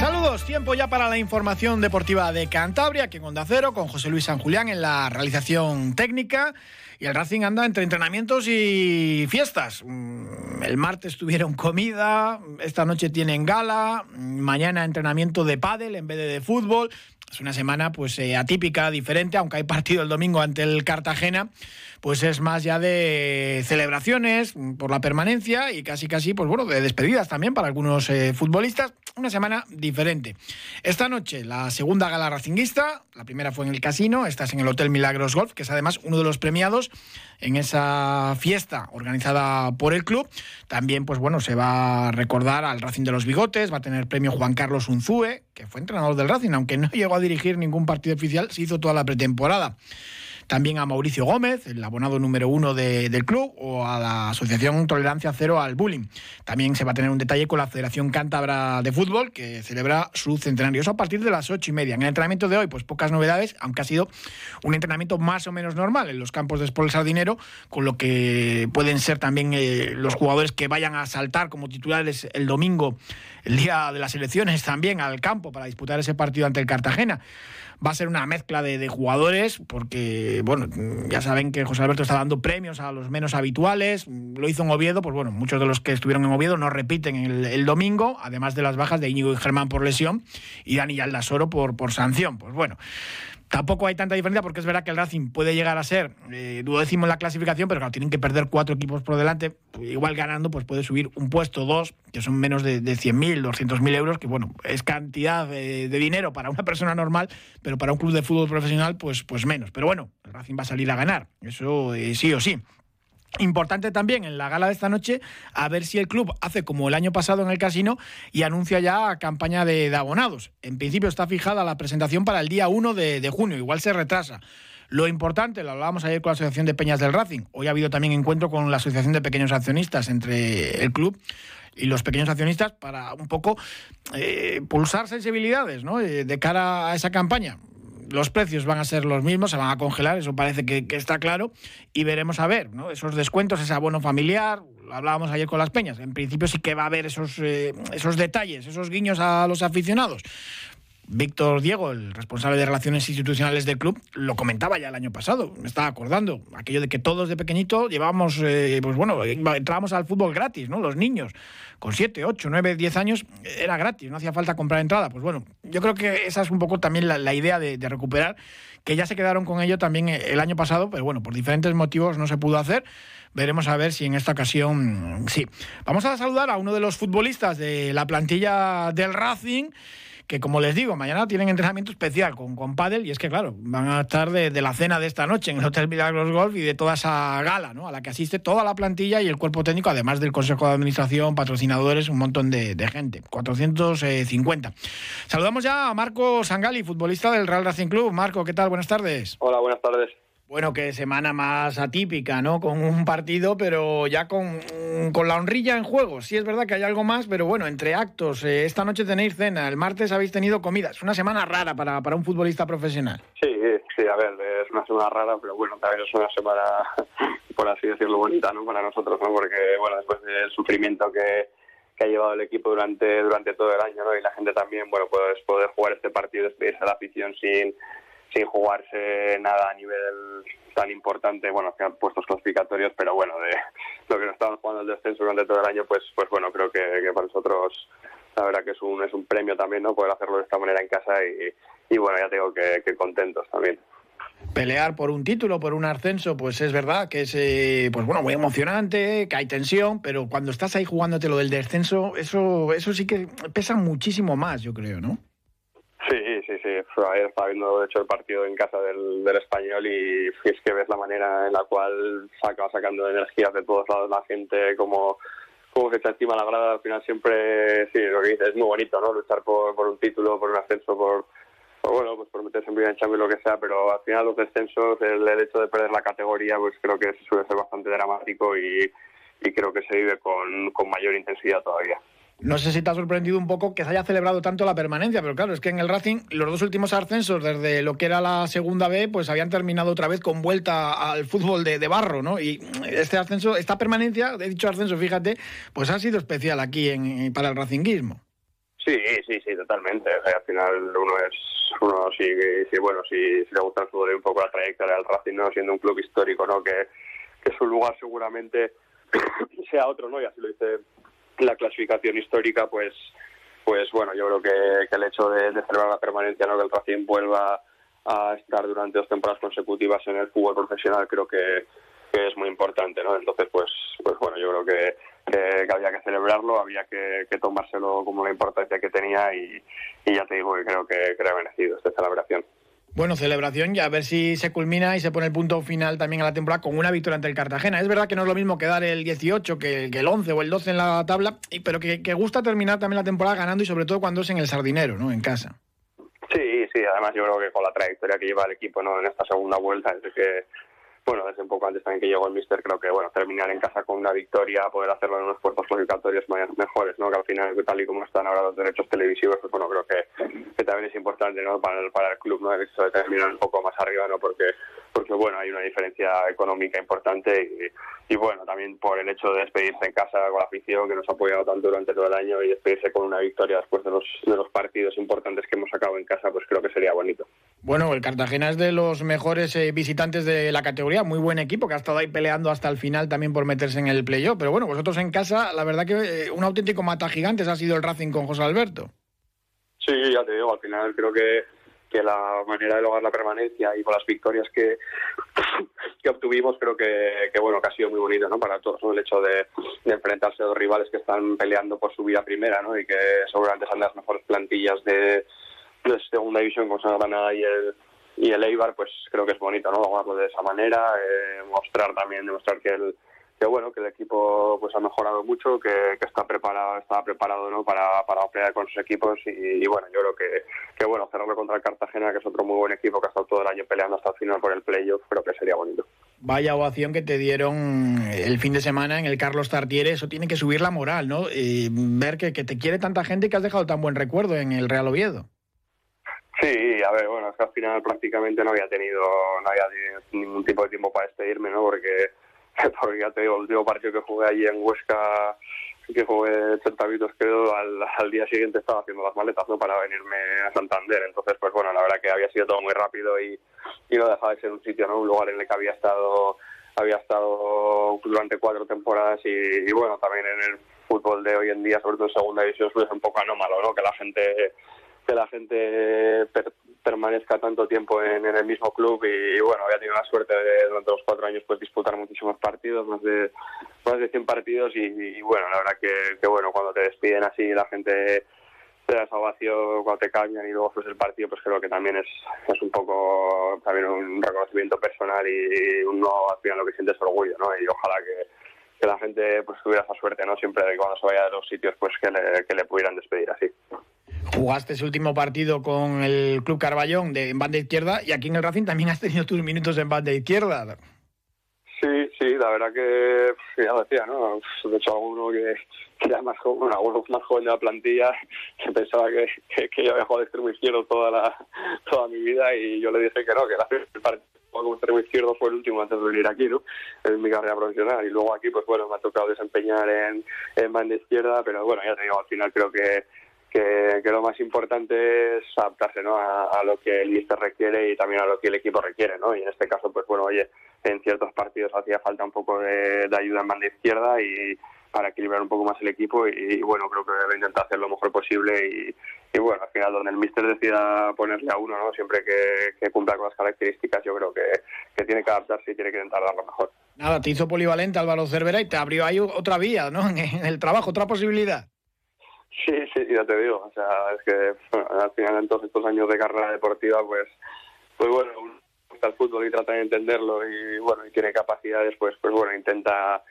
Saludos, tiempo ya para la información deportiva de Cantabria, aquí en Onda Cero, con José Luis San Julián en la realización técnica. Y el Racing anda entre entrenamientos y fiestas. Mm, el martes tuvieron comida, esta noche tienen gala, mañana entrenamiento de pádel en vez de de fútbol. Es una semana pues eh, atípica, diferente, aunque hay partido el domingo ante el Cartagena pues es más ya de celebraciones por la permanencia y casi casi, pues bueno, de despedidas también para algunos eh, futbolistas. Una semana diferente. Esta noche la segunda gala racinguista, la primera fue en el casino, esta es en el Hotel Milagros Golf, que es además uno de los premiados en esa fiesta organizada por el club. También, pues bueno, se va a recordar al Racing de los Bigotes, va a tener premio Juan Carlos Unzúe, que fue entrenador del Racing, aunque no llegó a dirigir ningún partido oficial, se hizo toda la pretemporada también a Mauricio Gómez, el abonado número uno del club, o a la Asociación Tolerancia Cero al Bullying. También se va a tener un detalle con la Federación Cántabra de Fútbol, que celebra su centenario. Eso a partir de las ocho y media. En el entrenamiento de hoy, pues pocas novedades, aunque ha sido un entrenamiento más o menos normal en los campos de Sport Sardinero, con lo que pueden ser también eh, los jugadores que vayan a saltar como titulares el domingo, el día de las elecciones, también al campo para disputar ese partido ante el Cartagena va a ser una mezcla de, jugadores, porque, bueno, ya saben que José Alberto está dando premios a los menos habituales, lo hizo en Oviedo, pues bueno, muchos de los que estuvieron en Oviedo no repiten el, el domingo, además de las bajas de Íñigo y Germán por lesión y Dani Aldasoro por, por sanción. Pues bueno, Tampoco hay tanta diferencia porque es verdad que el Racing puede llegar a ser eh, duodécimo en la clasificación, pero claro, tienen que perder cuatro equipos por delante. Igual ganando, pues puede subir un puesto, dos, que son menos de, de 100.000, 200.000 euros, que bueno, es cantidad de, dinero para una persona normal, pero para un club de fútbol profesional, pues, pues menos. Pero bueno, el Racing va a salir a ganar, eso eh, sí o sí. Importante también en la gala de esta noche a ver si el club hace como el año pasado en el casino y anuncia ya campaña de, abonados. En principio está fijada la presentación para el día 1 de, junio, igual se retrasa. Lo importante, lo hablábamos ayer con la Asociación de Peñas del Racing, hoy ha habido también encuentro con la Asociación de Pequeños Accionistas entre el club y los pequeños accionistas para un poco eh, pulsar sensibilidades ¿no? Eh, de cara a esa campaña los precios van a ser los mismos, se van a congelar, eso parece que, está claro, y veremos a ver, ¿no? Esos descuentos, ese abono familiar, hablábamos ayer con las peñas, en principio sí que va a haber esos, eh, esos detalles, esos guiños a los aficionados. Víctor Diego, el responsable de relaciones institucionales del club, lo comentaba ya el año pasado, me estaba acordando, aquello de que todos de pequeñito llevábamos, eh, pues bueno, entrábamos al fútbol gratis, ¿no? Los niños, con 7, 8, 9, 10 años, era gratis, no hacía falta comprar entrada. Pues bueno, yo creo que esa es un poco también la, idea de, de, recuperar, que ya se quedaron con ello también el año pasado, pero bueno, por diferentes motivos no se pudo hacer. Veremos a ver si en esta ocasión sí. Vamos a saludar a uno de los futbolistas de la plantilla del Racing que como les digo, mañana tienen entrenamiento especial con, con Padel y es que, claro, van a estar de, la cena de esta noche en el Hotel Milagros Golf y de toda esa gala, ¿no? A la que asiste toda la plantilla y el cuerpo técnico, además del Consejo de Administración, patrocinadores, un montón de, de gente, 450. Saludamos ya a Marco Sangali, futbolista del Real Racing Club. Marco, ¿qué tal? Buenas tardes. Hola, buenas tardes. Bueno, qué semana más atípica, ¿no? Con un partido, pero ya con, con, la honrilla en juego. Sí es verdad que hay algo más, pero bueno, entre actos, eh, esta noche tenéis cena, el martes habéis tenido comida. Es una semana rara para, para un futbolista profesional. Sí, sí, a ver, es una semana rara, pero bueno, también es una semana, por así decirlo, bonita, ¿no? Para nosotros, ¿no? Porque, bueno, después del sufrimiento que, que ha llevado el equipo durante, durante todo el año, ¿no? Y la gente también, bueno, pues poder jugar este partido, despedirse a la afición sin sin jugarse nada a nivel tan importante, bueno, que han puestos clasificatorios, pero bueno, de lo que nos estamos jugando el descenso durante todo el año, pues pues bueno, creo que, para nosotros la verdad que es un, es un premio también, ¿no? Poder hacerlo de esta manera en casa y, y bueno, ya tengo que, que contentos también pelear por un título, por un ascenso, pues es verdad que es eh, pues bueno, muy emocionante, que hay tensión, pero cuando estás ahí jugándote lo del descenso, eso, eso sí que pesa muchísimo más, yo creo, ¿no? Sí, sí, sí. Ayer estaba viendo, de hecho, el partido en casa del, del español y es que ves la manera en la cual saca, sacando energías de todos lados la gente, como como se encima la grada, al final siempre, sí, lo que dices, es muy bonito, ¿no? Luchar por, por un título, por un ascenso, por, bueno, pues por meterse en primera Champions lo que sea, pero al final los descensos, el, hecho de perder la categoría, pues creo que suele ser bastante dramático y, y creo que se vive con, con mayor intensidad todavía. No sé si te ha sorprendido un poco que se haya celebrado tanto la permanencia, pero claro, es que en el Racing los dos últimos ascensos desde lo que era la segunda B, pues habían terminado otra vez con vuelta al fútbol de, barro, ¿no? Y este ascenso, esta permanencia, he dicho ascenso, fíjate, pues ha sido especial aquí en, para el racinguismo. Sí, sí, sí, totalmente. al final uno es, uno sí, sí bueno, si, le gusta el fútbol un poco la trayectoria del Racing, ¿no? Siendo un club histórico, ¿no? Que, que su lugar seguramente sea otro, ¿no? Y así lo dice la clasificación histórica, pues, pues bueno, yo creo que, el hecho de, celebrar la permanencia, ¿no? que el Racing vuelva a estar durante dos temporadas consecutivas en el fútbol profesional, creo que, es muy importante, ¿no? Entonces, pues, pues bueno, yo creo que, que, había que celebrarlo, había que, tomárselo como la importancia que tenía y, ya te digo que creo que, que ha merecido esta celebración. Bueno, celebración y a ver si se culmina y se pone el punto final también a la temporada con una victoria ante el Cartagena. Es verdad que no es lo mismo quedar el 18 que, el 11 o el 12 en la tabla, pero que, gusta terminar también la temporada ganando y sobre todo cuando es en el Sardinero, ¿no? En casa. Sí, sí, además yo creo que con la trayectoria que lleva el equipo en esta segunda vuelta, es que bueno, desde un poco antes también que llegó el Mister, creo que bueno, terminar en casa con una victoria, poder hacerlo en unos puertos clasificatorios mejores, ¿no? Que al final, tal y como están ahora los derechos televisivos, pues bueno, creo que, también es importante, ¿no? Para el, para el club, ¿no? De terminar un poco más arriba, ¿no? Porque, porque bueno, hay una diferencia económica importante y, bueno, también por el hecho de despedirse en casa con la afición que nos ha apoyado tanto durante todo el año y despedirse con una victoria después de los, de los partidos importantes que hemos sacado en casa, pues creo que sería bonito. Bueno, el Cartagena es de los mejores eh, visitantes de la categoría, muy buen equipo que ha estado ahí peleando hasta el final también por meterse en el playoff. Pero bueno, vosotros en casa, la verdad que eh, un auténtico mata gigantes ha sido el Racing con José Alberto. Sí, ya te digo, al final creo que, que la manera de lograr la permanencia y con las victorias que, que obtuvimos, creo que, que, bueno que ha sido muy bonito ¿no? para todos, el hecho de, enfrentarse a dos rivales que están peleando por su vida primera ¿no? y que seguramente son las mejores plantillas de, segunda división con San Granada y el y el Eibar pues creo que es bonito no jugarlo de esa manera eh, mostrar también demostrar que el que bueno que el equipo pues ha mejorado mucho que, está preparado está preparado no para, para pelear con sus equipos y, bueno yo creo que, que bueno cerrarlo contra el Cartagena que es otro muy buen equipo que ha estado todo el año peleando hasta el final por el playoff creo que sería bonito Vaya ovación que te dieron el fin de semana en el Carlos Tartiere, eso tiene que subir la moral, ¿no? Y ver que, que te quiere tanta gente y que has dejado tan buen recuerdo en el Real Oviedo. Sí, a ver, bueno, es que al final prácticamente no había tenido, no había ningún tipo de tiempo para despedirme, ¿no? Porque, porque ya te digo, el último partido que jugué allí en Huesca, que jugué 80 minutos creo, al, al, día siguiente estaba haciendo las maletas, ¿no? Para venirme a Santander. Entonces, pues bueno, la verdad que había sido todo muy rápido y, y no dejaba de ser un sitio, ¿no? Un lugar en el que había estado había estado durante cuatro temporadas y, y bueno, también en el fútbol de hoy en día, sobre todo en segunda división, pues es un poco anómalo, ¿no? Que la gente que la gente permanezca tanto tiempo en, el mismo club y, bueno, había tenido la suerte de durante los cuatro años pues disputar muchísimos partidos, más de más de 100 partidos y, bueno, la verdad que, bueno, cuando te despiden así la gente te da salvación cuando te cambian y luego pues el partido pues creo que también es, es un poco también un reconocimiento personal y uno al final lo que siente es orgullo, ¿no? Y ojalá que, la gente pues tuviera esa suerte, ¿no? Siempre cuando se vaya de los sitios pues que le, que le pudieran despedir así. Jugaste ese último partido con el Club Carballón de, en banda izquierda y aquí en el Racing también has tenido tus minutos en banda izquierda. Sí, sí, la verdad que ya decía, ¿no? De hecho, alguno que, que era más joven, bueno, más joven de la plantilla, se pensaba que, que, yo había jugado de extremo izquierdo toda la toda mi vida y yo le dije que no, que el partido como extremo izquierdo fue el último antes de venir aquí, ¿no? En mi carrera profesional. Y luego aquí, pues bueno, me ha tocado desempeñar en, en banda izquierda, pero bueno, ya te digo, al final creo que que, lo más importante es adaptarse ¿no? a, lo que el míster requiere y también a lo que el equipo requiere, ¿no? Y en este caso, pues bueno, oye, en ciertos partidos hacía falta un poco de, ayuda en banda izquierda y para equilibrar un poco más el equipo y, bueno, creo que debe intentar hacer lo mejor posible y, bueno, al final donde el míster decida ponerle a uno, ¿no? Siempre que, cumpla con las características, yo creo que, que tiene que adaptarse y tiene que intentar dar lo mejor. Nada, te hizo polivalente Álvaro Cervera y te abrió ahí otra vía, ¿no? En el trabajo, otra posibilidad. Sí, sí, ya te digo. O sea, es que al final en todos estos años de carrera deportiva, pues, pues bueno, uno gusta el fútbol y trata de entenderlo y bueno, y tiene capacidades, pues, pues bueno, intenta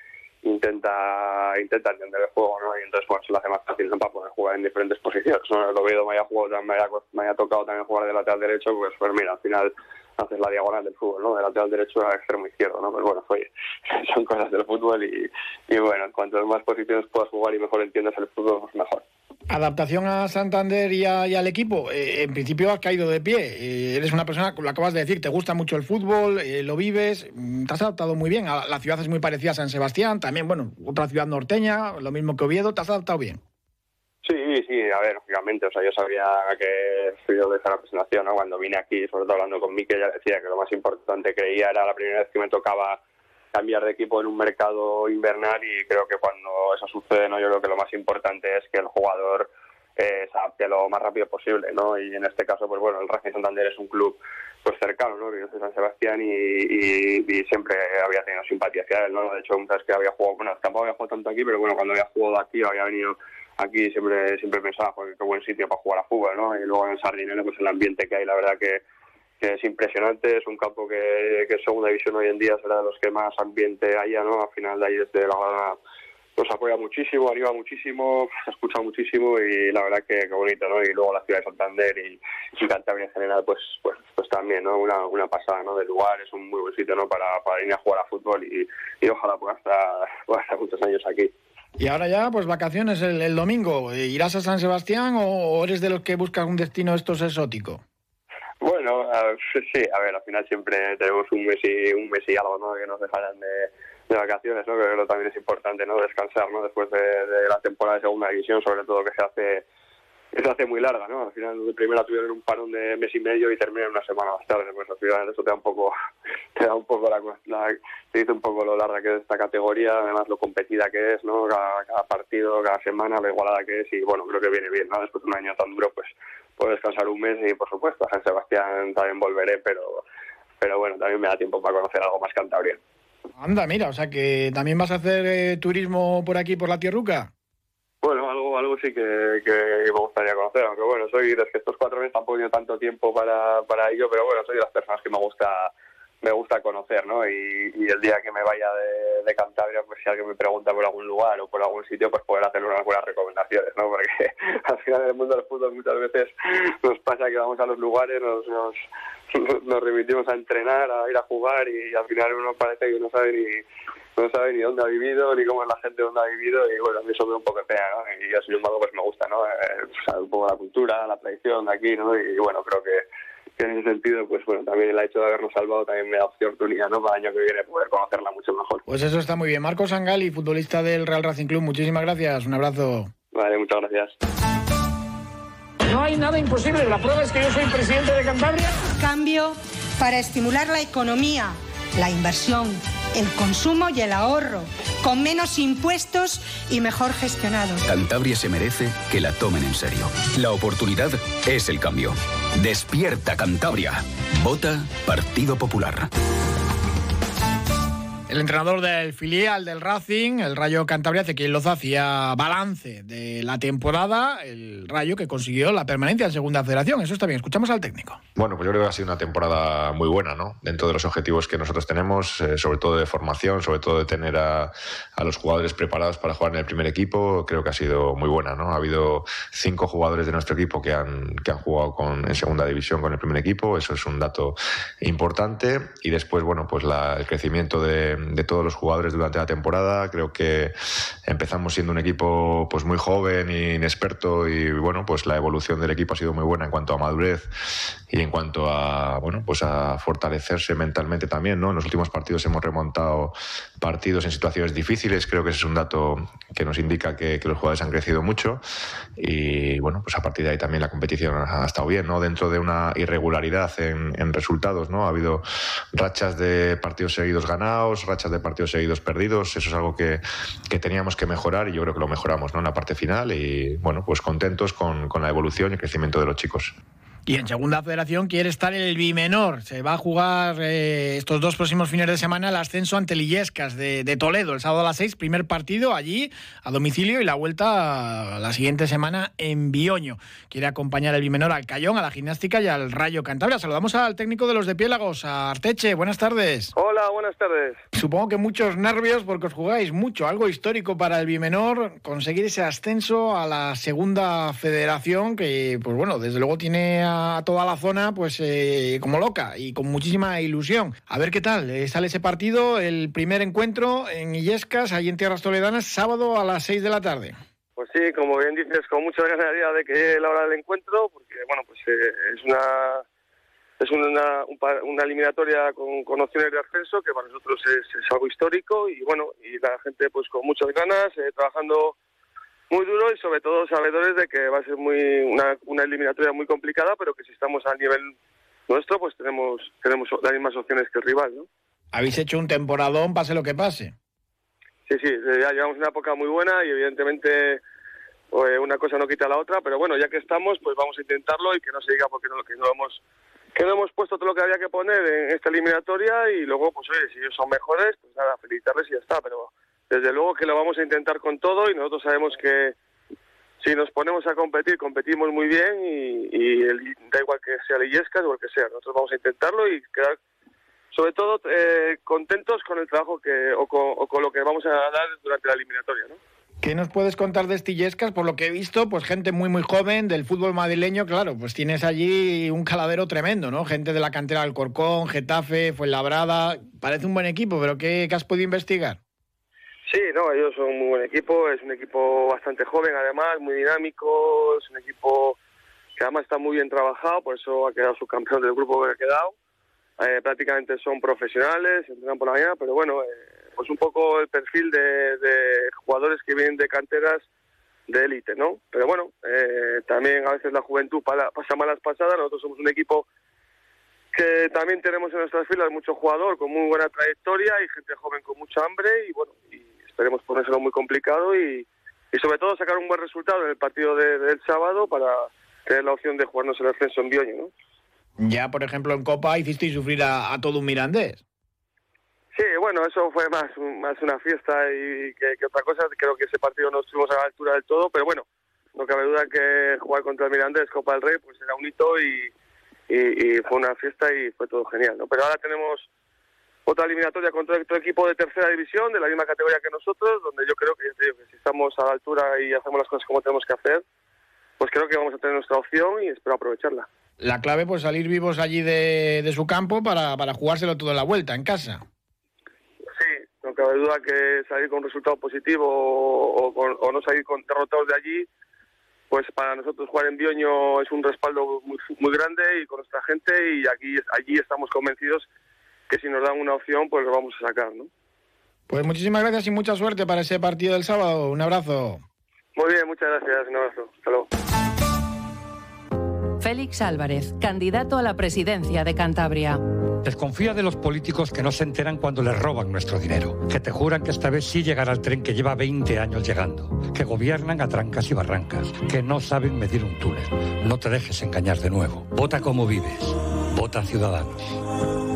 intenta intenta entender el juego, ¿no? Y entonces pues se lo hace más fácil ¿no? para poder jugar en diferentes posiciones. ¿no? El Oviedo me haya, jugado, me, haya, me haya tocado también jugar de lateral derecho, pues, pues mira, al final haces la diagonal del fútbol, ¿no? De lateral derecho a extremo izquierdo, ¿no? Pero bueno, oye, son cosas del fútbol y, y bueno, cuanto más posiciones puedas jugar y mejor entiendas el fútbol, pues mejor. Adaptación a Santander y, al equipo. Eh, en principio has caído de pie. Eh, eres una persona, lo acabas de decir, te gusta mucho el fútbol, eh, lo vives, mm, te has adaptado muy bien. La ciudad es muy parecida a San Sebastián, también, bueno, otra ciudad norteña, lo mismo que Oviedo, te has adaptado bien. Sí, sí, a ver, lógicamente, o sea, yo sabía que fui de esa representación, ¿no? Cuando vine aquí, sobre todo hablando con Mike, ya decía que lo más importante creía era la primera vez que me tocaba cambiar de equipo en un mercado invernal y creo que cuando eso sucede, ¿no? Yo creo que lo más importante es que el jugador eh, se adapte lo más rápido posible, ¿no? Y en este caso, pues bueno, el Racing Santander es un club pues cercano, ¿no? Soy San Sebastián y, siempre había tenido simpatía hacia él, ¿no? De hecho, vez que había jugado, bueno, tampoco había jugado tanto aquí, pero bueno, cuando había jugado aquí, había venido aquí siempre siempre pensaba, joder, qué buen sitio para jugar a fútbol, ¿no? Y luego en Sardinero, pues el ambiente que hay, la verdad que, es impresionante, es un campo que, que segunda división hoy en día será de los que más ambiente haya, ¿no? Al final de ahí desde la nos apoya muchísimo, anima muchísimo, escucha muchísimo y la verdad que, bonito, ¿no? Y luego la ciudad de Santander y, y Cantabria en general, pues, pues, pues también, ¿no? Una, una pasada, ¿no? Del lugar, es un muy buen sitio, ¿no? Para, para ir a jugar a fútbol y, y ojalá pueda estar, pueda estar muchos años aquí. Y ahora ya, pues vacaciones el, domingo. ¿Irás a San Sebastián o, eres de los que buscan un destino estos exótico? Bueno, sí, a ver, al final siempre tenemos un mes y, un mes y algo, ¿no? Que nos dejarán de, vacaciones, ¿no? Creo que también es importante, ¿no? Descansar, ¿no? Después de, de la temporada de segunda división, sobre todo que se hace eso hace muy larga, ¿no? Al final de primera tuvieron un parón de mes y medio y terminan una semana más tarde, pues al final eso te da un poco, te da un poco la, te dice un poco lo larga que es esta categoría, además lo competida que es, ¿no? Cada, partido, cada semana, lo igualada que es y bueno, creo que viene bien, ¿no? Después de un año tan duro, pues puedo descansar un mes y por supuesto a San Sebastián también volveré, pero, pero bueno, también me da tiempo para conocer algo más Cantabria. Anda, mira, o sea que también vas a hacer eh, turismo por aquí, por la Tierruca. Bueno, algo, algo sí que, me gustaría conocer, aunque bueno, soy de estos cuatro meses tampoco he tenido tanto tiempo para, para ello, pero bueno, soy de las personas que me gusta me gusta conocer, ¿no? Y, el día que me vaya de, Cantabria, pues si alguien me pregunta por algún lugar o por algún sitio, pues poder hacer unas buenas recomendaciones, ¿no? Porque al final en el mundo del fútbol muchas veces nos pasa que vamos a los lugares, nos, nos, nos remitimos a entrenar, a ir a jugar y al final uno parece que no sabe ni no sabe ni dónde ha vivido, ni cómo es la gente donde ha vivido, y bueno, a mí eso me da un poco de ¿no? Y yo, sin embargo, pues me gusta, ¿no? Eh, un poco la cultura, la tradición de aquí, ¿no? Y, bueno, creo que, en ese sentido, pues bueno, también el hecho de habernos salvado también me da oportunidad, ¿no? Para el año que viene poder conocerla mucho mejor. Pues eso está muy bien. Marcos Sangali, futbolista del Real Racing Club, muchísimas gracias, un abrazo. Vale, muchas gracias. No hay nada imposible, la prueba es que yo soy presidente de Cantabria. Cambio para estimular la economía, la inversión el consumo y el ahorro, con menos impuestos y mejor gestionados. Cantabria se merece que la tomen en serio. La oportunidad es el cambio. Despierta Cantabria. Vota Partido Popular. El entrenador del filial del Racing, el Rayo Cantabria, quien Loza, hacía balance de la temporada, el Rayo que consiguió la permanencia en Segunda Federación. Eso está bien, escuchamos al técnico. Bueno, pues yo creo que ha sido una temporada muy buena, ¿no? Dentro de los objetivos que nosotros tenemos, eh, sobre todo de formación, sobre todo de tener a, los jugadores preparados para jugar en el primer equipo, creo que ha sido muy buena, ¿no? Ha habido cinco jugadores de nuestro equipo que han, que han jugado con, en Segunda División con el primer equipo, eso es un dato importante. Y después, bueno, pues el crecimiento de de todos los jugadores durante la temporada. Creo que empezamos siendo un equipo pues muy joven e inexperto y bueno, pues la evolución del equipo ha sido muy buena en cuanto a madurez y en cuanto a bueno, pues a fortalecerse mentalmente también, ¿no? En los últimos partidos hemos remontado partidos en situaciones difíciles, creo que ese es un dato que nos indica que, los jugadores han crecido mucho y bueno, pues a partir de ahí también la competición ha estado bien, ¿no? Dentro de una irregularidad en, en resultados, ¿no? Ha habido rachas de partidos seguidos ganados, rachas de partidos seguidos perdidos. Eso es algo que, que, teníamos que mejorar y yo creo que lo mejoramos ¿no? en la parte final. Y bueno, pues contentos con, con la evolución y el crecimiento de los chicos. Y en segunda federación quiere estar el bimenor. Se va a jugar eh, estos dos próximos fines de semana el ascenso ante Lillescas de, Toledo, el sábado a las seis, primer partido allí a domicilio y la vuelta la siguiente semana en Bioño. Quiere acompañar el bimenor al Cayón, a la gimnástica y al Rayo Cantabria. Saludamos al técnico de los de Piélagos, a Arteche. Buenas tardes. Hola Hola, buenas tardes. Supongo que muchos nervios porque os jugáis mucho, algo histórico para el Bimenor, conseguir ese ascenso a la segunda federación que, pues bueno, desde luego tiene a toda la zona pues eh, como loca y con muchísima ilusión. A ver qué tal, eh, sale ese partido, el primer encuentro en Illescas, ahí en Tierras Toledanas, sábado a las 6 de la tarde. Pues sí, como bien dices, con mucha ganas de que llegue la hora del encuentro, porque bueno, pues eh, es una es una, una eliminatoria con, con, opciones de ascenso que para nosotros es, algo histórico y bueno, y la gente pues con muchas ganas, eh, trabajando muy duro y sobre todo sabedores de que va a ser muy una, una eliminatoria muy complicada, pero que si estamos a nivel nuestro pues tenemos tenemos las mismas opciones que el rival, ¿no? Habéis hecho un temporadón, pase lo que pase. Sí, sí, ya llevamos una época muy buena y evidentemente pues, una cosa no quita la otra, pero bueno, ya que estamos, pues vamos a intentarlo y que no se diga porque no, que no hemos que no hemos puesto todo lo que había que poner en esta eliminatoria y luego, pues oye, si ellos son mejores, pues nada, felicitarles y ya está. Pero desde luego que lo vamos a intentar con todo y nosotros sabemos que si nos ponemos a competir, competimos muy bien y, da igual que sea Lillescas o el que sea. Nosotros vamos a intentarlo y quedar, sobre todo, eh, contentos con el trabajo que o con, lo que vamos a dar durante la eliminatoria, ¿no? ¿Qué nos puedes contar de Estillescas? Por lo que he visto, pues gente muy muy joven del fútbol madrileño, claro, pues tienes allí un caladero tremendo, ¿no? Gente de la cantera del Corcón, Getafe, Fuenlabrada, parece un buen equipo, pero ¿qué, has podido investigar? Sí, no, ellos son un muy buen equipo, es un equipo bastante joven además, muy dinámico, es un equipo que además está muy bien trabajado, por eso ha quedado subcampeón del grupo que ha quedado. Eh, prácticamente son profesionales, entrenan por la mañana, pero bueno, eh, pues un poco el perfil de, jugadores que vienen de canteras de élite, ¿no? Pero bueno, eh, también a veces la juventud pasa malas pasadas, nosotros somos un equipo que también tenemos en nuestras filas mucho jugador con muy buena trayectoria y gente joven con mucha hambre y bueno, y esperemos ponérselo muy complicado y, sobre todo sacar un buen resultado en el partido del sábado para tener la opción de jugarnos el ascenso en Bioño, ¿no? Ya, por ejemplo, en Copa hicisteis sufrir a todo un mirandés. Sí, bueno, eso fue más, más una fiesta y que, otra cosa. Creo que ese partido no estuvimos a la altura del todo, pero bueno, no cabe duda que jugar contra el Mirandés, Copa del Rey, pues era un hito y, y, fue una fiesta y fue todo genial, ¿no? Pero ahora tenemos otra eliminatoria contra otro equipo de tercera división, de la misma categoría que nosotros, donde yo creo que, si estamos a la altura y hacemos las cosas como tenemos que hacer, pues creo que vamos a tener nuestra opción y espero aprovecharla. La clave, pues salir vivos allí de, de su campo para, para jugárselo todo en la vuelta, en casa no cabe duda que salir con un resultado positivo o, no salir con derrotados de allí, pues para nosotros jugar en Bioño es un respaldo muy, muy grande y con nuestra gente y aquí allí estamos convencidos que si nos dan una opción pues lo vamos a sacar, ¿no? Pues muchísimas gracias y mucha suerte para ese partido del sábado. Un abrazo. Muy bien, muchas gracias. Un abrazo. Hasta luego. Félix Álvarez, candidato a la presidencia de Cantabria. Desconfía de los políticos que no se enteran cuando les roban nuestro dinero, que te juran que esta vez sí llegará el tren que lleva 20 años llegando, que gobiernan a trancas y barrancas, que no saben medir un túnel. No te dejes engañar de nuevo. Vota como vives. Vota Ciudadanos.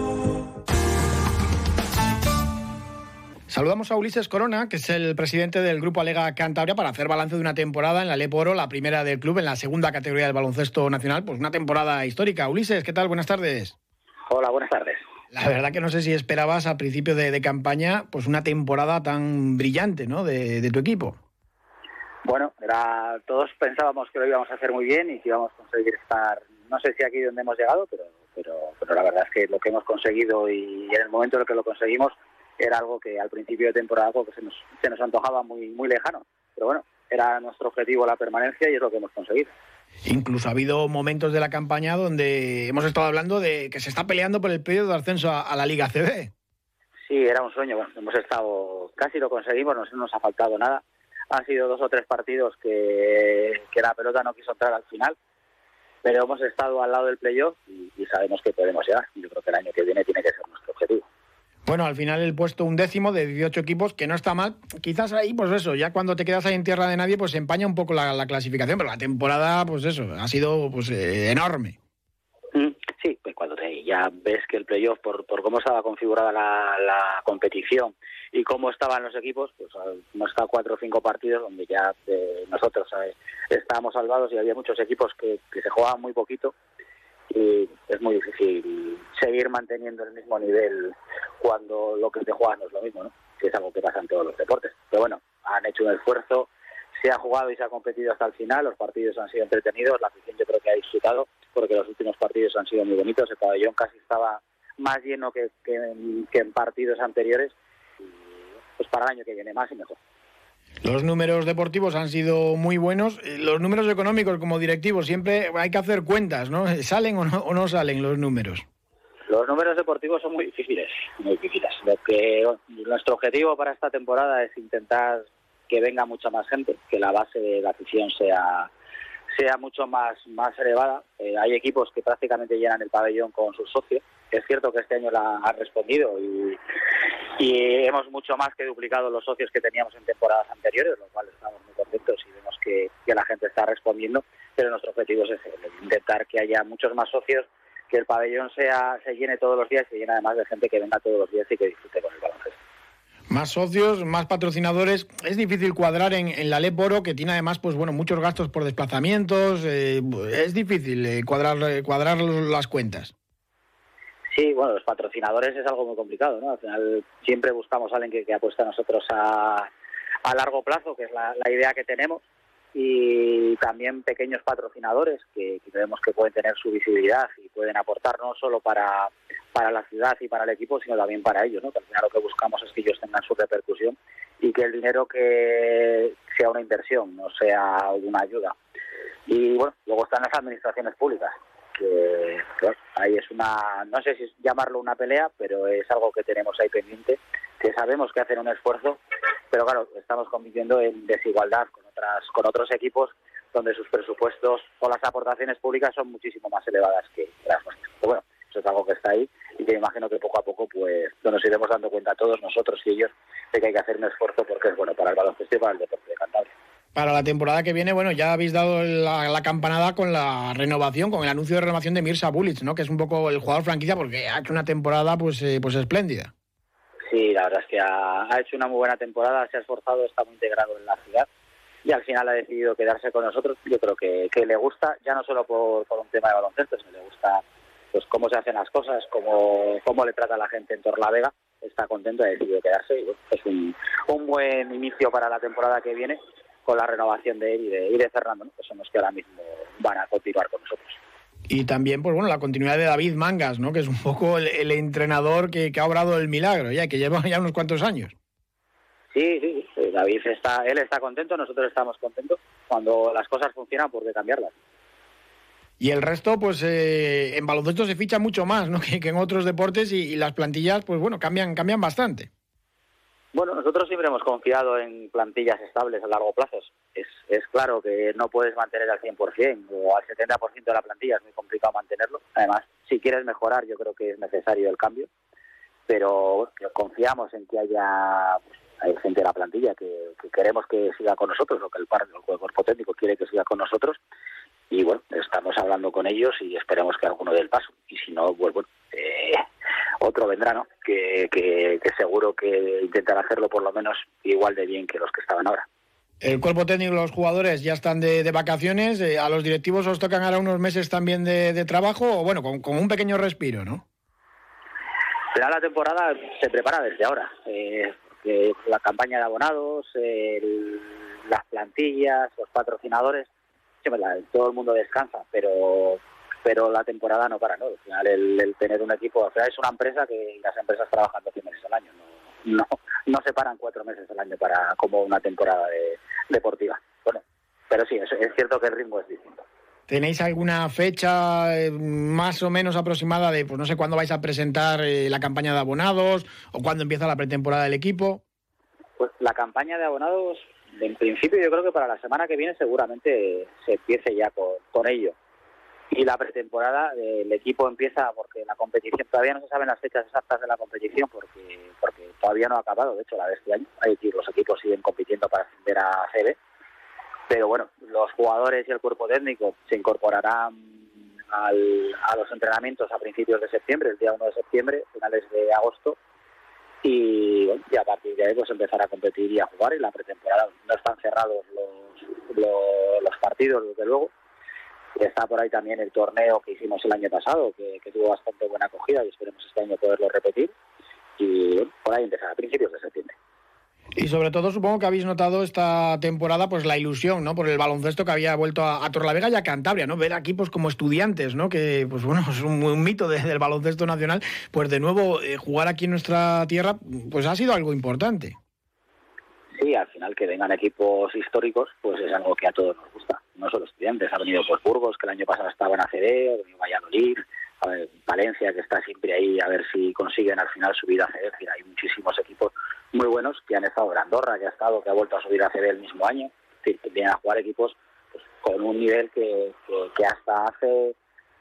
Saludamos a Ulises Corona, que es el presidente del Grupo Alega Cantabria, para hacer balance de una temporada en la Leporo, la primera del club, en la segunda categoría del baloncesto nacional. Pues una temporada histórica. Ulises, ¿qué tal? Buenas tardes. Hola, buenas tardes. La verdad que no sé si esperabas al principio de, campaña pues una temporada tan brillante ¿no? de, tu equipo. Bueno, era, todos pensábamos que lo íbamos a hacer muy bien y que íbamos a conseguir estar, no sé si aquí donde hemos llegado, pero, pero, pero la verdad es que lo que hemos conseguido y en el momento en el que lo conseguimos era algo que al principio de temporada pues, se, nos, se nos antojaba muy, muy lejano. Pero bueno, era nuestro objetivo la permanencia y es lo que hemos conseguido. Incluso ha habido momentos de la campaña donde hemos estado hablando de que se está peleando por el periodo de ascenso a, la Liga CB. Sí, era un sueño. Bueno, hemos estado, casi lo conseguimos, no nos ha faltado nada. Han sido dos o tres partidos que, que la pelota no quiso entrar al final, pero hemos estado al lado del playoff y, y sabemos que podemos llegar. Yo creo que el año que viene tiene que ser nuestro objetivo. Bueno, al final el puesto un décimo de 18 equipos, que no está mal. Quizás ahí, pues eso, ya cuando te quedas ahí en tierra de nadie, pues se empaña un poco la, clasificación, pero la temporada, pues eso, ha sido pues eh, enorme. Mm, sí, pues cuando te, ya ves que el playoff, por, por cómo estaba configurada la, competición y cómo estaban los equipos, pues hemos estado cuatro o cinco partidos donde ya eh, nosotros eh, estábamos salvados y había muchos equipos que, que se jugaban muy poquito y es muy difícil seguir manteniendo el mismo nivel cuando lo que te juegas no es lo mismo, ¿no? Que es algo que pasa en todos los deportes. Pero bueno, han hecho un esfuerzo, se ha jugado y se ha competido hasta el final, los partidos han sido entretenidos, la afición yo creo que ha disfrutado, porque los últimos partidos han sido muy bonitos, el pabellón casi estaba más lleno que, que, en partidos anteriores, pues para el año que viene más y mejor. Los números deportivos han sido muy buenos. Los números económicos, como directivos, siempre hay que hacer cuentas, ¿no? ¿Salen o no, o no salen los números? Los números deportivos son muy difíciles, muy difíciles. Lo que nuestro objetivo para esta temporada es intentar que venga mucha más gente, que la base de la afición sea sea mucho más más elevada. Eh, hay equipos que prácticamente llenan el pabellón con sus socios. Es cierto que este año la ha respondido y, y hemos mucho más que duplicado los socios que teníamos en temporadas anteriores, lo cual estamos muy contentos y vemos que, que la gente está respondiendo. Pero nuestro objetivo es ese, intentar que haya muchos más socios que el pabellón sea se llene todos los días y se llene además de gente que venga todos los días y que disfrute con el baloncesto. Más socios, más patrocinadores. Es difícil cuadrar en, la Leporo, que tiene además pues bueno muchos gastos por desplazamientos. Eh, es difícil eh, cuadrar, eh, cuadrar las cuentas. Sí, bueno, los patrocinadores es algo muy complicado, ¿no? Al final siempre buscamos a alguien que, que apuesta a nosotros a, a largo plazo, que es la, la idea que tenemos y también pequeños patrocinadores que, creemos que pueden tener su visibilidad y pueden aportar no solo para, para la ciudad y para el equipo, sino también para ellos, ¿no? que al final lo que buscamos es que ellos tengan su repercusión y que el dinero que sea una inversión, no sea una ayuda. Y bueno, luego están las administraciones públicas, que, ahí es una, no sé si llamarlo una pelea, pero es algo que tenemos ahí pendiente, que sabemos que hacen un esfuerzo, pero claro, estamos compitiendo en desigualdad con otras con otros equipos donde sus presupuestos o las aportaciones públicas son muchísimo más elevadas que las nuestras. Pero bueno, eso es algo que está ahí y que imagino que poco a poco pues nos iremos dando cuenta todos nosotros y ellos de que hay que hacer un esfuerzo porque es bueno para el baloncesto y para el deporte de Cantabria. Para la temporada que viene, bueno, ya habéis dado la, campanada con la renovación, con el anuncio de renovación de Mirza Bulic, ¿no? Que es un poco el jugador franquicia porque ha hecho una temporada pues, eh, pues espléndida. Sí, la verdad es que ha, hecho una muy buena temporada, se ha esforzado, está muy integrado en la ciudad y al final ha decidido quedarse con nosotros. Yo creo que, que le gusta, ya no solo por, por un tema de baloncesto, sino le gusta pues cómo se hacen las cosas, cómo, cómo le trata la gente en Torlavega. Está contento, ha decidido quedarse y es un, un buen inicio para la temporada que viene con la renovación de él y de, y de Fernando, que son los que ahora mismo van a continuar con nosotros. Y también, pues bueno, la continuidad de David Mangas, ¿no? Que es un poco el, entrenador que, ha obrado el milagro, ya que lleva ya unos cuantos años. Sí, sí, David está, él está contento, nosotros estamos contentos. Cuando las cosas funcionan, ¿por qué cambiarlas? Y el resto, pues eh, en baloncesto se ficha mucho más, ¿no? Que, en otros deportes y, y, las plantillas, pues bueno, cambian, cambian bastante. Bueno, nosotros siempre hemos confiado en plantillas estables a largo plazo. Es, es claro que no puedes mantener al 100% o al 70% de la plantilla, es muy complicado mantenerlo. Además, si quieres mejorar, yo creo que es necesario el cambio. Pero confiamos en que haya hay gente de la plantilla que, queremos que siga con nosotros, lo que el, el cuerpo técnico quiere que siga con nosotros. Y bueno, estamos hablando con ellos y esperemos que alguno dé el paso. Y si no, pues bueno, eh, otro vendrá, ¿no? Que, que, seguro que intentará hacerlo por lo menos igual de bien que los que estaban ahora. El cuerpo técnico y los jugadores ya están de, vacaciones. Eh, ¿A los directivos os tocan ahora unos meses también de, trabajo? O bueno, con, un pequeño respiro, ¿no? la temporada se prepara desde ahora. Eh, la campaña de abonados, las plantillas, los patrocinadores, todo el mundo descansa, pero pero la temporada no para, ¿no? Al final el, tener un equipo, o sea, es una empresa que las empresas trabajan 12 meses al año, no, no, no se paran cuatro meses al año para como una temporada deportiva. Bueno, pero sí, es, es cierto que el ritmo es distinto. ¿Tenéis alguna fecha eh, más o menos aproximada de, pues no sé, cuándo vais a presentar eh, la campaña de abonados o cuándo empieza la pretemporada del equipo? Pues la campaña de abonados, en principio yo creo que para la semana que viene seguramente se empiece ya con, con ello. Y la pretemporada el equipo empieza porque la competición todavía no se saben las fechas exactas de la competición porque porque todavía no ha acabado. De hecho la de este año hay los equipos siguen compitiendo para ascender a CB pero bueno los jugadores y el cuerpo técnico se incorporarán al, a los entrenamientos a principios de septiembre el día 1 de septiembre finales de agosto y, y a partir de ahí pues empezar a competir y a jugar y la pretemporada no están cerrados los, los, los partidos desde luego Está por ahí también el torneo que hicimos el año pasado, que, tuvo bastante buena acogida y esperemos este año poderlo repetir. Y y empezar a principios de septiembre. Y sobre todo supongo que habéis notado esta temporada pues la ilusión, ¿no? Por el baloncesto que había vuelto a, a Torlavega y a Cantabria, ¿no? Ver equipos como estudiantes, ¿no? Que pues bueno, es un, un mito de, del baloncesto nacional, pues de nuevo eh, jugar aquí en nuestra tierra pues ha sido algo importante. Sí, al final que vengan equipos históricos, pues es algo que a todos nos gusta. No solo estudiantes, ha venido pues Burgos, que el año pasado estaba en ACB, ha venido Valladolid, a Valencia, que está siempre ahí a ver si consiguen al final subir a ACB. Hay muchísimos equipos muy buenos que han estado en Andorra, que ha estado, que ha vuelto a subir a ACB el mismo año. Es decir, que vienen a jugar equipos pues, con un nivel que, que, que hasta hace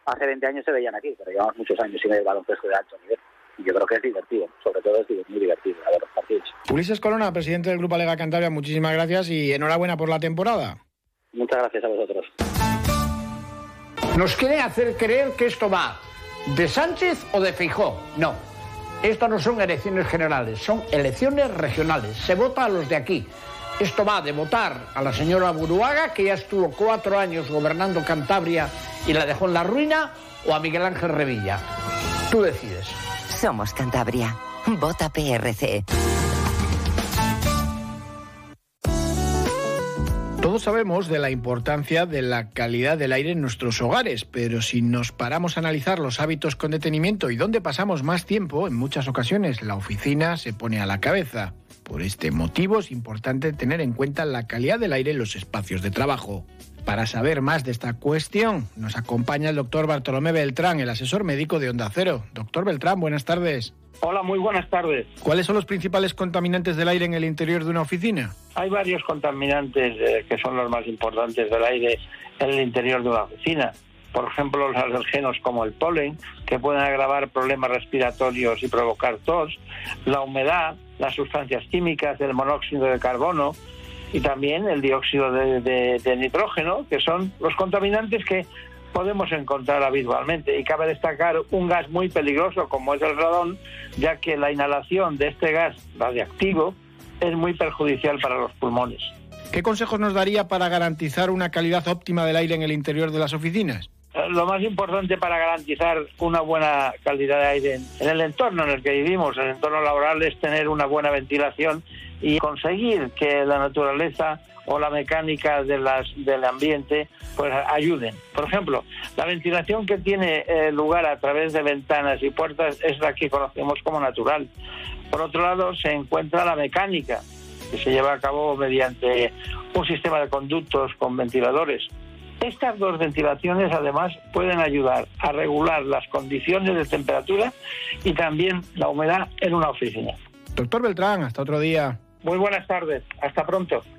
hace 20 años se veían aquí, pero llevamos muchos años sin el baloncesto de alto nivel. Y yo creo que es divertido, sobre todo es muy divertido a ver los partidos. Ulises Corona, presidente del Grupo Alega Cantabria, muchísimas gracias y enhorabuena por la temporada. Muchas gracias a vosotros. Nos quieren hacer creer que esto va de Sánchez o de Feijó. No, esto no son elecciones generales, son elecciones regionales. Se vota a los de aquí. Esto va de votar a la señora Buruaga, que ya estuvo cuatro años gobernando Cantabria y la dejó en la ruina, o a Miguel Ángel Revilla. Tú decides. Somos Cantabria. Vota PRC. Todos sabemos de la importancia de la calidad del aire en nuestros hogares, pero si nos paramos a analizar los hábitos con detenimiento y dónde pasamos más tiempo, en muchas ocasiones la oficina se pone a la cabeza. Por este motivo es importante tener en cuenta la calidad del aire en los espacios de trabajo. Para saber más de esta cuestión, nos acompaña el doctor Bartolomé Beltrán, el asesor médico de Onda Cero. Doctor Beltrán, buenas tardes. Hola, muy buenas tardes. ¿Cuáles son los principales contaminantes del aire en el interior de una oficina? Hay varios contaminantes eh, que son los más importantes del aire en el interior de una oficina. Por ejemplo, los alergenos como el polen, que pueden agravar problemas respiratorios y provocar tos, la humedad, las sustancias químicas, el monóxido de carbono y también el dióxido de, de, de nitrógeno, que son los contaminantes que podemos encontrar habitualmente. Y cabe destacar un gas muy peligroso como es el radón, ya que la inhalación de este gas radiactivo es muy perjudicial para los pulmones. ¿Qué consejos nos daría para garantizar una calidad óptima del aire en el interior de las oficinas? Lo más importante para garantizar una buena calidad de aire en el entorno en el que vivimos, el entorno laboral, es tener una buena ventilación y conseguir que la naturaleza o la mecánica de las, del ambiente pues ayuden. Por ejemplo, la ventilación que tiene eh, lugar a través de ventanas y puertas es la que conocemos como natural. Por otro lado, se encuentra la mecánica, que se lleva a cabo mediante un sistema de conductos con ventiladores. Estas dos ventilaciones además pueden ayudar a regular las condiciones de temperatura y también la humedad en una oficina. Doctor Beltrán, hasta otro día. Muy buenas tardes, hasta pronto.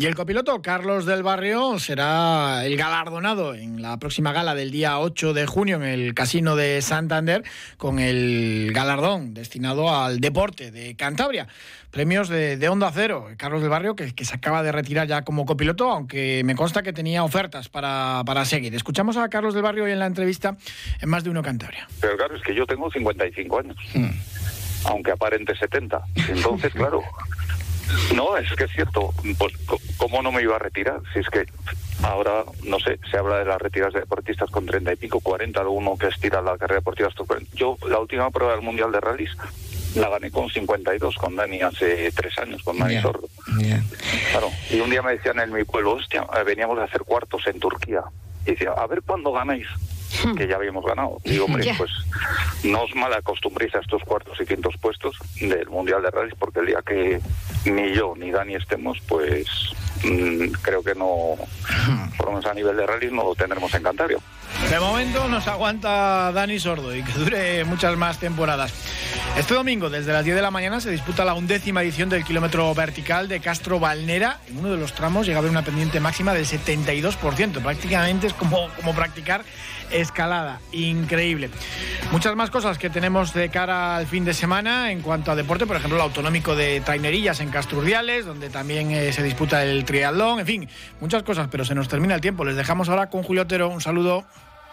Y el copiloto Carlos del Barrio será el galardonado en la próxima gala del día 8 de junio en el Casino de Santander con el galardón destinado al deporte de Cantabria. Premios de, de Onda Cero. Carlos del Barrio, que, que, se acaba de retirar ya como copiloto, aunque me consta que tenía ofertas para, para seguir. Escuchamos a Carlos del Barrio hoy en la entrevista en Más de Uno Cantabria. Pero claro, es que yo tengo 55 años, hmm. aunque aparente 70. Entonces, claro... No, es que es cierto. Pues, ¿cómo no me iba a retirar? Si es que ahora, no sé, se habla de las retiras de deportistas con 30 y pico, 40, uno que estira la carrera deportiva. Yo, la última prueba del Mundial de Rallys la gané con 52 con Dani hace tres años, con Dani yeah. Sordo. Yeah. Claro, y un día me decían en mi pueblo, hostia, veníamos a hacer cuartos en Turquía. Y decía, a ver cuándo ganáis que ya habíamos ganado. Digo, hombre, yeah. pues no os mal acostumbréis a estos cuartos y quintos puestos del Mundial de Rallys, porque el día que ni yo ni Dani estemos, pues mmm, creo que no, por lo menos a nivel de rallys, no lo tendremos en Cantabria. De momento nos aguanta Dani Sordo y que dure muchas más temporadas. Este domingo, desde las 10 de la mañana, se disputa la undécima edición del kilómetro vertical de Castro Valnera. En uno de los tramos llega a haber una pendiente máxima del 72%. Prácticamente es como, como practicar escalada. Increíble. Muchas más cosas que tenemos de cara al fin de semana en cuanto a deporte. Por ejemplo, el autonómico de Trainerillas en Casturdiales, donde también eh, se disputa el triatlón. En fin, muchas cosas, pero se nos termina el tiempo. Les dejamos ahora con Julio Otero. Un saludo.